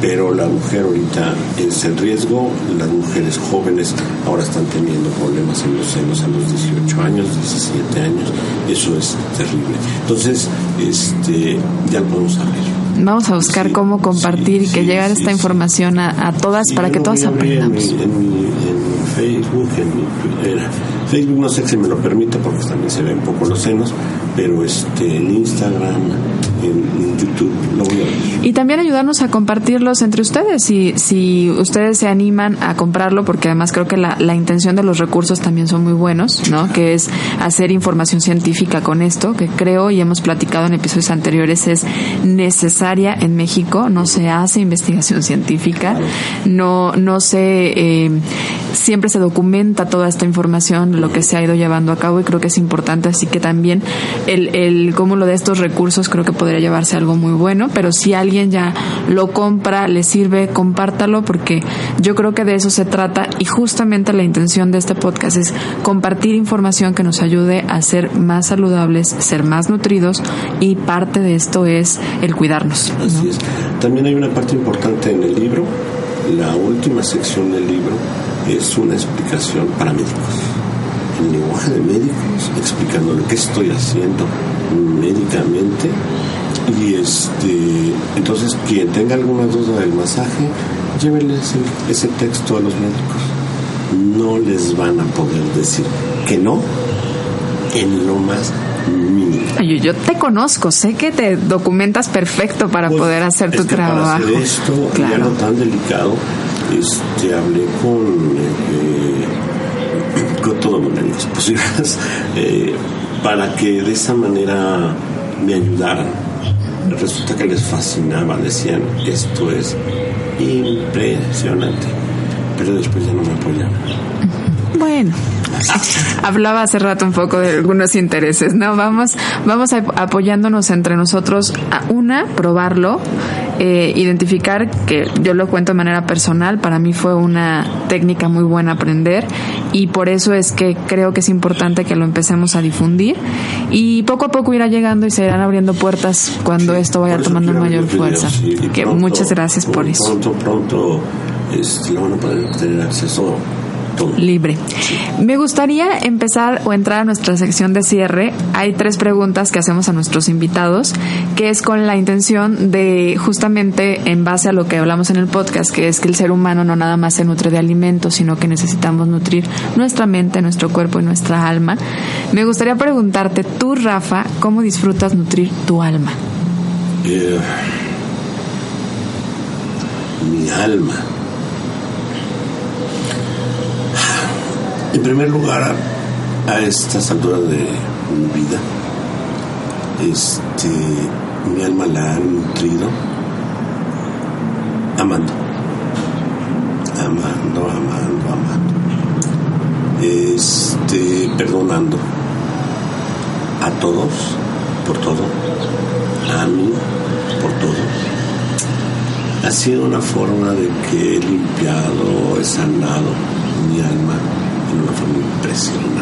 Pero la mujer ahorita es el riesgo, las mujeres jóvenes ahora están teniendo problemas en los senos a los 18 años, 17 años, eso es terrible. Entonces, este, ya lo podemos abrir. Vamos a buscar Sí, cómo compartir y sí, que llegar esta información a, a todas para que todas aprendamos. En mi, en mi- en mi Facebook, en mi. Facebook no sé si me lo permite porque también se ven poco los senos, pero este, en Instagram, en, YouTube, lo voy a abrir. Y también ayudarnos a compartirlos entre ustedes, si, si ustedes se animan a comprarlo, porque además creo que la, la intención de los recursos también son muy buenos, ¿no? Que es hacer información científica con esto, que creo y hemos platicado en episodios anteriores es necesaria en México, no se hace investigación científica, no, no se, eh, siempre se documenta toda esta información, lo que se ha ido llevando a cabo y creo que es importante, así que también el, el cúmulo de estos recursos creo que podría llevarse algo muy bueno, pero si alguien ya lo compra, le sirve, compártalo porque yo creo que de eso se trata y justamente la intención de este podcast es compartir información que nos ayude a ser más saludables, ser más nutridos y parte de esto es el cuidarnos. ¿no? Así es. También hay una parte importante en el libro. La última sección del libro es una explicación para médicos. El lenguaje de médicos, explicando lo que estoy haciendo médicamente. Y este, entonces, quien tenga alguna duda del masaje, llévenle ese, ese texto a los médicos. No les van a poder decir que no en lo más Yo, yo te conozco, sé que te documentas perfecto para Pues, poder hacer tu es que trabajo. Para hacer esto, ya Claro. no tan delicado, este, hablé con, eh, con los médicos posibles eh, para que de esa manera me ayudaran. Resulta que les fascinaba, decían, esto es impresionante. Pero después ya no me apoyaban. Bueno, *laughs* hablaba hace rato un poco de algunos intereses, ¿no? Vamos, vamos a- apoyándonos entre nosotros a una, probarlo, eh, identificar que yo lo cuento de manera personal, para mí fue una técnica muy buena aprender y por eso es que creo que es importante que lo empecemos a difundir y poco a poco irá llegando y se irán abriendo puertas cuando esto vaya tomando mayor fuerza. videos y- y que pronto- muchas gracias por eso. Pronto, pronto, este, lo van a poder tener acceso libre. Me gustaría empezar o entrar a nuestra sección de cierre. Hay tres preguntas que hacemos a nuestros invitados, que es con la intención de justamente en base a lo que hablamos en el podcast, que es que el ser humano no nada más se nutre de alimentos, sino que necesitamos nutrir nuestra mente, nuestro cuerpo y nuestra alma. Me gustaría preguntarte, tú, Rafa, ¿cómo disfrutas nutrir tu alma? Eh, mi alma. En primer lugar, a, estas alturas de mi vida, este, mi alma la ha nutrido amando, amando, amando, amando, este, perdonando a todos por todo, a mí por todo. Ha sido una forma de que he limpiado, he sanado mi alma una forma impresionante.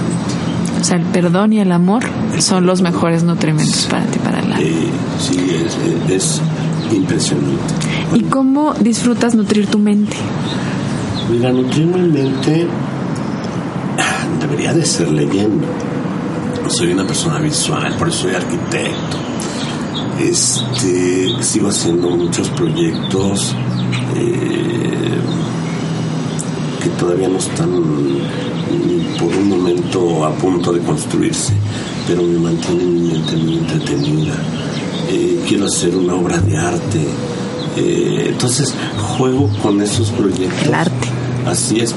O sea, el perdón y el amor son los mejores nutrimentos para ti, para el alma. Eh, sí, es, es impresionante. ¿Y cómo disfrutas nutrir tu mente? Mira, nutrir mi mente debería de ser leyendo. Soy una persona visual, por eso soy arquitecto. Este, sigo haciendo muchos proyectos eh, todavía no están por un momento a punto de construirse, pero me mantienen mi mente muy entretenida. Eh, quiero hacer una obra de arte. Eh, entonces juego con esos proyectos. El arte. Así es,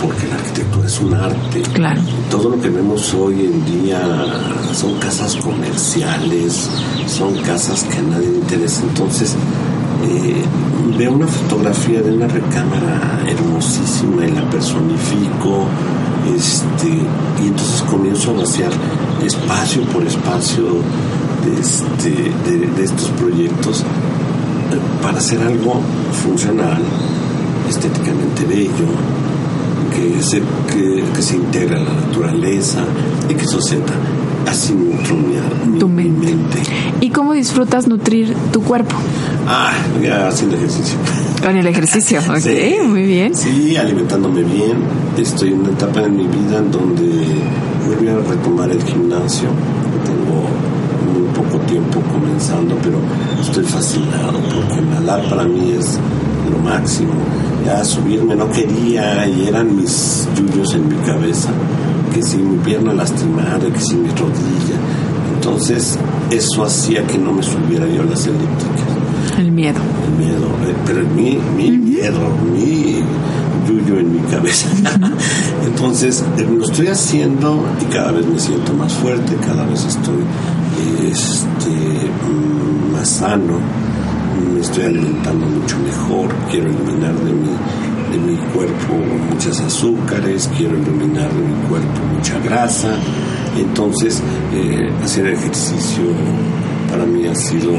porque la arquitectura es un arte. Claro. Todo lo que vemos hoy en día son casas comerciales, son casas que a nadie le interesa. Entonces, eh, veo una fotografía de una recámara hermosísima y la personifico, este, y entonces comienzo a vaciar espacio por espacio de, este, de, estos proyectos eh, para hacer algo funcional, estéticamente bello, que se, que, se integra en la naturaleza y que sustenta así nutro mi, Tu mi mente. mente. ¿Y cómo disfrutas nutrir tu cuerpo? Ah, ya haciendo ejercicio. Con el ejercicio, *laughs* ok, Sí. muy bien. Sí, alimentándome bien. Estoy en una etapa en mi vida en donde voy a retomar el gimnasio. Tengo muy poco tiempo comenzando, pero estoy fascinado porque nadar para mí es lo máximo. Ya subirme no quería y eran mis yuyos en mi cabeza, que si mi pierna lastimada, que si mi rodilla. Entonces, eso hacía que no me subiera yo a las elípticas El miedo. el miedo, eh, pero mi, mi miedo, mi yuyo en mi cabeza. *laughs* Entonces, eh, lo estoy haciendo y cada vez me siento más fuerte, cada vez estoy este, mm, más sano, me estoy alimentando mucho mejor, quiero eliminar de mi, de mi cuerpo muchas azúcares, quiero eliminar de mi cuerpo mucha grasa. Entonces, eh, hacer ejercicio para mí ha sido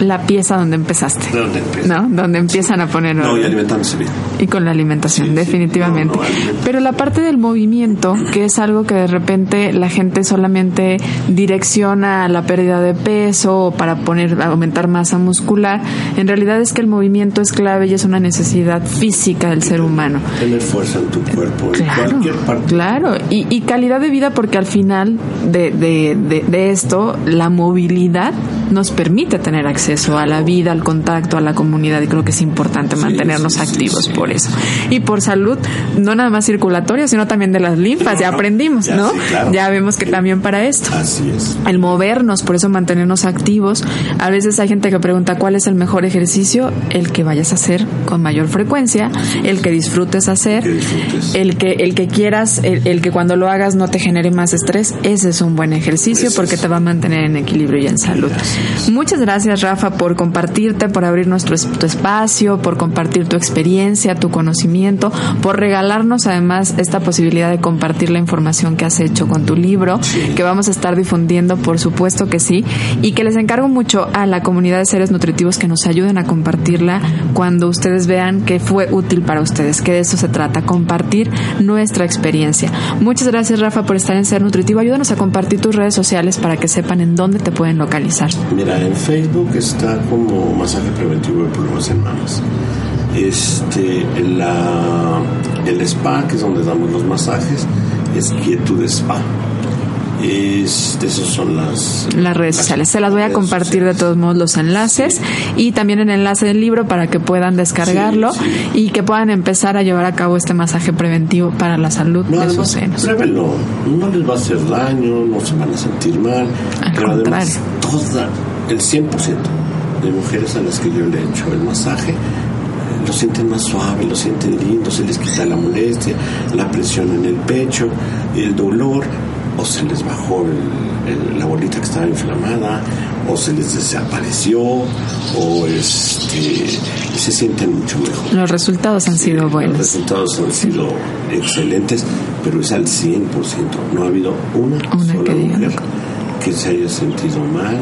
La pieza donde empezaste. ¿De dónde empieza? ¿No? Donde empiezan a poner No, y alimentándose bien. Y con la alimentación, Sí, sí. definitivamente. No, no, alimento. Pero la parte del movimiento, que es algo que de repente la gente solamente direcciona a la pérdida de peso o para poner, aumentar masa muscular, en realidad es que el movimiento es clave y es una necesidad física del ser humano. Tener fuerza en tu cuerpo, en Claro, cualquier parte. claro. Y, y calidad de vida porque al final de, de, de, de esto, la movilidad nos permite tener acceso a la vida, al contacto, a la comunidad y creo que es importante mantenernos sí, sí, activos sí. por eso. Y por salud, no nada más circulatoria, sino también de las linfas, ya aprendimos, ya, ¿no? claro. Ya vemos que también para esto Así es. el movernos, por eso mantenernos activos. A veces hay gente que pregunta cuál es el mejor ejercicio, el que vayas a hacer con mayor frecuencia, el que disfrutes hacer, Que disfrutes. el que el que quieras, el, el que cuando lo hagas no te genere más estrés. Ese es un buen ejercicio porque te va a mantener en equilibrio y en salud. Gracias. Muchas gracias Rafa por compartirte, por abrir nuestro es- tu espacio, por compartir tu experiencia, tu conocimiento, por regalarnos además esta posibilidad de compartir la información que has hecho con tu libro, Sí. que vamos a estar difundiendo, por supuesto que sí, y que les encargo mucho a la comunidad de seres nutritivos que nos ayuden a compartirla cuando ustedes vean que fue útil para ustedes, que de eso se trata, compartir nuestra experiencia. Muchas gracias Rafa por estar en Ser Nutritivo. Ayúdanos a compartir tus redes sociales para que sepan en dónde te pueden localizar. Mira, en Facebook está como masaje preventivo de problemas en mamas. Este, la, el spa, que es donde damos los masajes, es Quietud Spa. Es, esas son las, las redes sociales. Se las voy a compartir de sociales. todos modos los enlaces y también el enlace del libro para que puedan descargarlo Sí, sí. y que puedan empezar a llevar a cabo este masaje preventivo para la salud No, de sus además, senos. pruébenlo. No les va a hacer daño, no se van a sentir mal. Al pero además, contrario. toda, el 100% de mujeres a las que yo le he hecho el masaje, eh, lo sienten más suave, lo sienten lindo, se les quita la molestia, la presión en el pecho, el dolor, o se les bajó el- el- la bolita que estaba inflamada, o se les desapareció, o este, se sienten mucho mejor. Los resultados han sido Los buenos. resultados han sido excelentes, pero es al 100%. No ha habido una, Una sola que mujer que se haya sentido mal,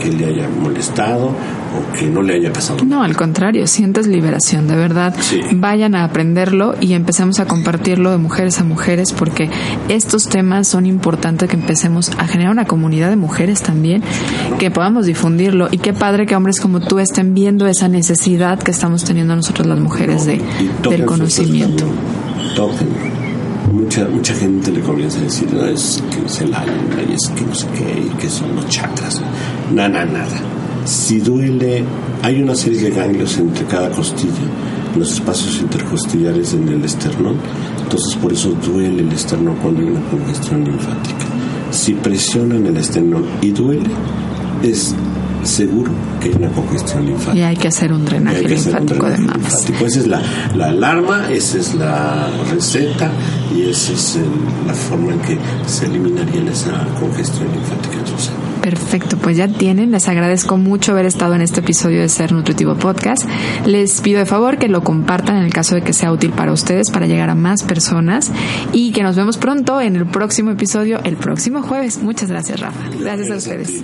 que le haya molestado o que no le haya pasado. No, al contrario, sientes liberación, de verdad. Sí. Vayan a aprenderlo y empecemos a compartirlo de mujeres a mujeres porque estos temas son importantes que empecemos a generar una comunidad de mujeres también, que podamos difundirlo y qué padre que hombres como tú estén viendo esa necesidad que estamos teniendo nosotros las mujeres de, del conocimiento. Mucha, mucha gente le comienza a decir, "No, es que es el alma, y es que no sé qué, y que son los chakras. Nada, nada. Si duele, hay una serie de ganglios entre cada costilla, los espacios intercostillares en el esternón, entonces por eso duele el esternón cuando hay una congestión linfática. Si presionan el esternón y duele, es seguro que hay una congestión linfática. Y hay que hacer un drenaje linfático de mamas. Esa es la, la alarma, esa es la receta y esa es el- la forma en que se eliminaría esa congestión linfática en su. Perfecto, pues ya tienen. Les agradezco mucho haber estado en este episodio de Ser Nutritivo Podcast. Les pido de favor que lo compartan en el caso de que sea útil para ustedes, para llegar a más personas y que nos vemos pronto en el próximo episodio, el próximo jueves. Muchas gracias, Rafa. Gracias a ustedes.